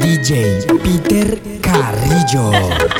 DJ Peter Carrillo.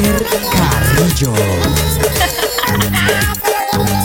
Walter Carrillo.